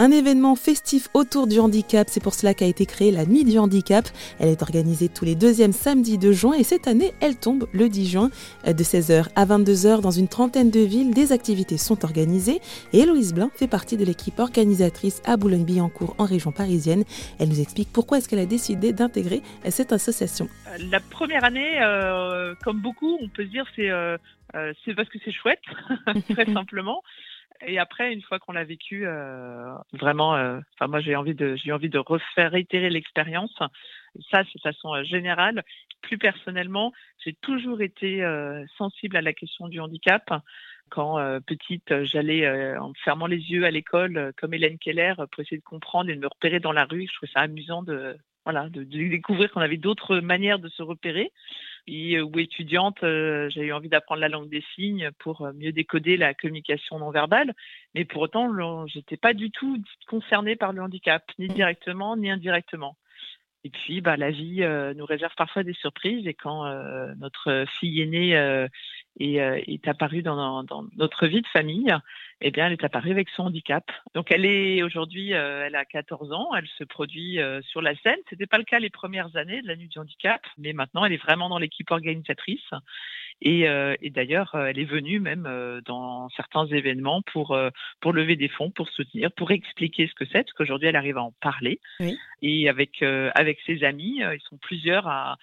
Un événement festif autour du handicap, c'est pour cela qu'a été créée la Nuit du handicap. Elle est organisée tous les deuxièmes samedis de juin et cette année, elle tombe le 10 juin de 16h à 22h dans une trentaine de villes. Des activités sont organisées et Héloïse Blanc fait partie de l'équipe organisatrice à Boulogne-Billancourt en région parisienne. Elle nous explique pourquoi est-ce qu'elle a décidé d'intégrer cette association. La première année, euh, comme beaucoup, on peut se dire c'est euh, euh, c'est parce que c'est chouette, très simplement. Et après, une fois qu'on l'a vécu, euh, vraiment, euh, moi j'ai envie de j'ai envie de refaire réitérer l'expérience. Ça, c'est de façon euh, générale. Plus personnellement, j'ai toujours été sensible à la question du handicap. Quand petite, j'allais en fermant les yeux à l'école, comme Hélène Keller, pour essayer de comprendre et de me repérer dans la rue. Je trouvais ça amusant de voilà de découvrir qu'on avait d'autres manières de se repérer. Et, ou étudiante, j'ai eu envie d'apprendre la langue des signes pour mieux décoder la communication non verbale. Mais pour autant, j'étais pas du tout concernée par le handicap, ni directement ni indirectement. Et puis, bah, la vie euh, nous réserve parfois des surprises. Et quand euh, notre fille aînée euh, est, apparue dans, dans, notre vie de famille, eh bien, elle est apparue avec son handicap. Donc, elle est aujourd'hui, elle a 14 ans, elle se produit sur la scène. C'était pas le cas les premières années de la nuit du handicap, mais maintenant, elle est vraiment dans l'équipe organisatrice. Et, euh, et d'ailleurs, elle est venue même euh, dans certains événements pour, euh, pour lever des fonds, pour soutenir, pour expliquer ce que c'est, parce qu'aujourd'hui, elle arrive à en parler. Oui. Et avec, avec ses amis, ils sont plusieurs à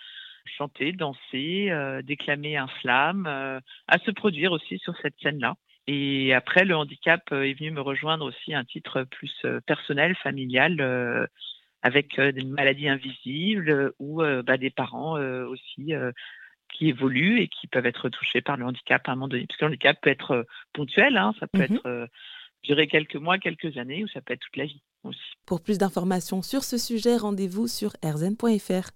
chanter, danser, déclamer un slam, à se produire aussi sur cette scène-là. Et après, le handicap est venu me rejoindre aussi à un titre plus personnel, familial, avec des maladies invisibles ou bah, des parents aussi qui évoluent et qui peuvent être touchés par le handicap à un moment donné. Parce que le handicap peut être euh, ponctuel, hein, ça peut Mhm. être euh, durer quelques mois, quelques années, ou ça peut être toute la vie aussi. Pour plus d'informations sur ce sujet, rendez-vous sur rzn.fr.